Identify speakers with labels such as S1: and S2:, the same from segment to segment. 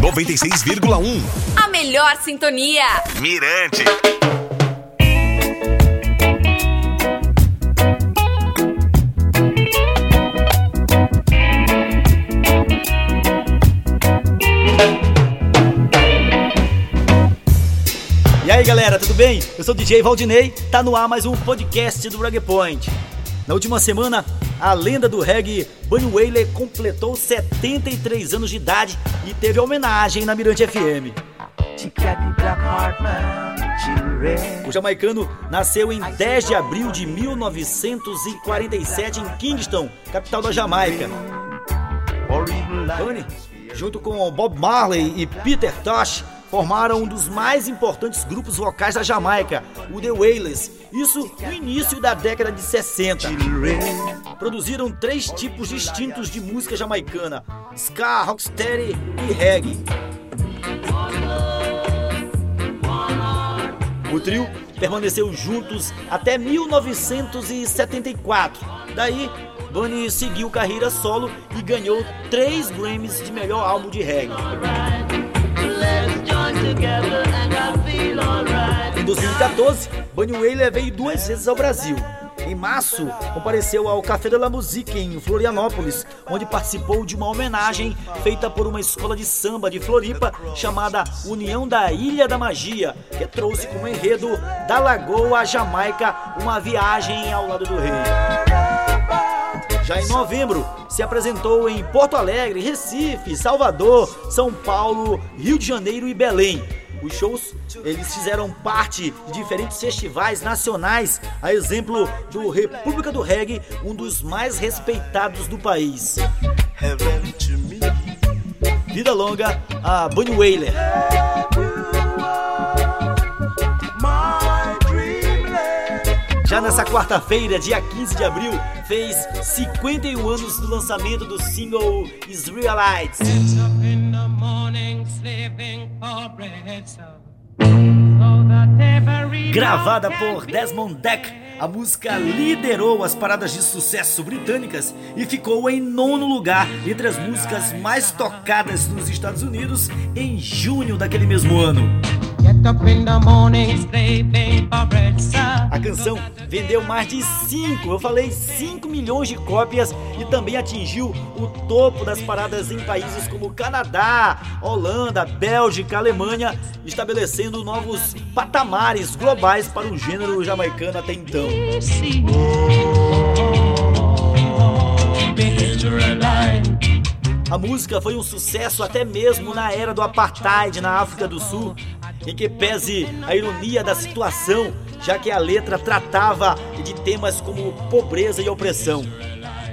S1: 96,1.
S2: A melhor sintonia.
S1: Mirante.
S3: E aí galera, tudo bem? Eu sou o DJ Valdinei, tá no ar mais um podcast do Reggae Point. Na última semana, a lenda do reggae Bunny Wailer completou 73 anos de idade e teve homenagem na Mirante FM. O jamaicano nasceu em 10 de abril de 1947 em Kingston, capital da Jamaica. Bunny, junto com Bob Marley e Peter Tosh, formaram um dos mais importantes grupos vocais da Jamaica, o The Wailers, isso no início da década de 60. Produziram três tipos distintos de música jamaicana: ska, rocksteady e reggae. O trio permaneceu juntos até 1974. Daí, Bunny seguiu carreira solo e ganhou três Grammys de melhor álbum de reggae. Em 2014, Bunny Wailer veio duas vezes ao Brasil. Em março, compareceu ao Café de la Musique em Florianópolis, onde participou de uma homenagem feita por uma escola de samba de Floripa chamada União da Ilha da Magia, que trouxe como enredo da Lagoa à Jamaica uma viagem ao lado do rei. Já em novembro, se apresentou em Porto Alegre, Recife, Salvador, São Paulo, Rio de Janeiro e Belém. Os shows, eles fizeram parte de diferentes festivais nacionais, a exemplo do República do Reggae, um dos mais respeitados do país. Vida longa a Bunny Wailer. Já nessa quarta-feira, dia 15 de abril, fez 51 anos do lançamento do single Israelites. Gravada por Desmond Deck, a música liderou as paradas de sucesso britânicas e ficou em nono lugar entre as músicas mais tocadas nos Estados Unidos em junho daquele mesmo ano. A canção vendeu mais de 5, eu falei 5 milhões de cópias e também atingiu o topo das paradas em países como Canadá, Holanda, Bélgica, Alemanha, estabelecendo novos patamares globais para o gênero jamaicano até então. A música foi um sucesso até mesmo na era do apartheid na África do Sul, em que pese a ironia da situação, já que a letra tratava de temas como pobreza e opressão.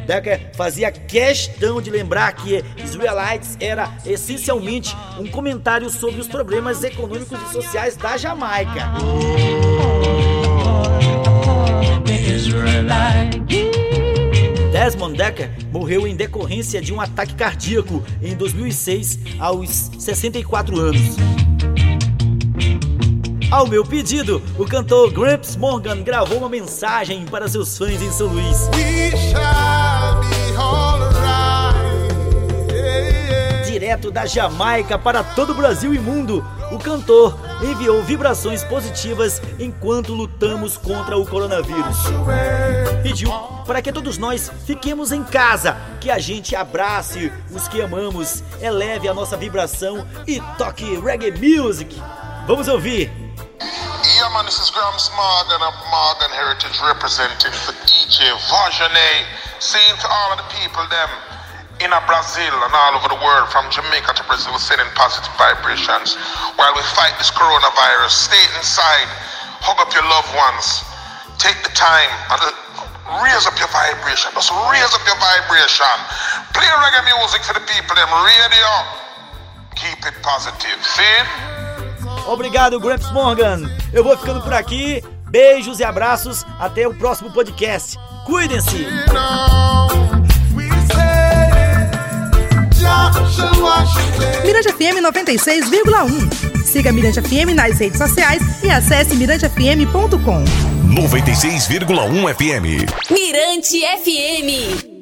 S3: Decker fazia questão de lembrar que Israelites era essencialmente um comentário sobre os problemas econômicos e sociais da Jamaica. Desmond Decker morreu em decorrência de um ataque cardíaco em 2006, aos 64 anos. Ao meu pedido, o cantor Gramps Morgan gravou uma mensagem para seus fãs em São Luís. Direto da Jamaica para todo o Brasil e mundo, o cantor enviou vibrações positivas enquanto lutamos contra o coronavírus. Pediu para que todos nós fiquemos em casa, que a gente abrace os que amamos, eleve a nossa vibração e toque reggae music. Vamos ouvir!
S4: Yeah, man, this is Grams Morgan of Morgan Heritage representing for DJ Vajanet, saying to all of the people them in Brazil and all over the world, from Jamaica to Brazil, sending positive vibrations while we fight this coronavirus. Stay inside, hug up your loved ones, take the time and uh, raise up your vibration. Just raise up your vibration. Play reggae music for the people, them radio. Keep it positive. See?
S3: Obrigado, Gramps Morgan. Eu vou ficando por aqui. Beijos e abraços. Até o próximo podcast. Cuidem-se.
S5: Mirante FM 96,1. Siga Mirante FM nas redes sociais e acesse mirantefm.com.
S1: 96,1 FM.
S2: Mirante FM.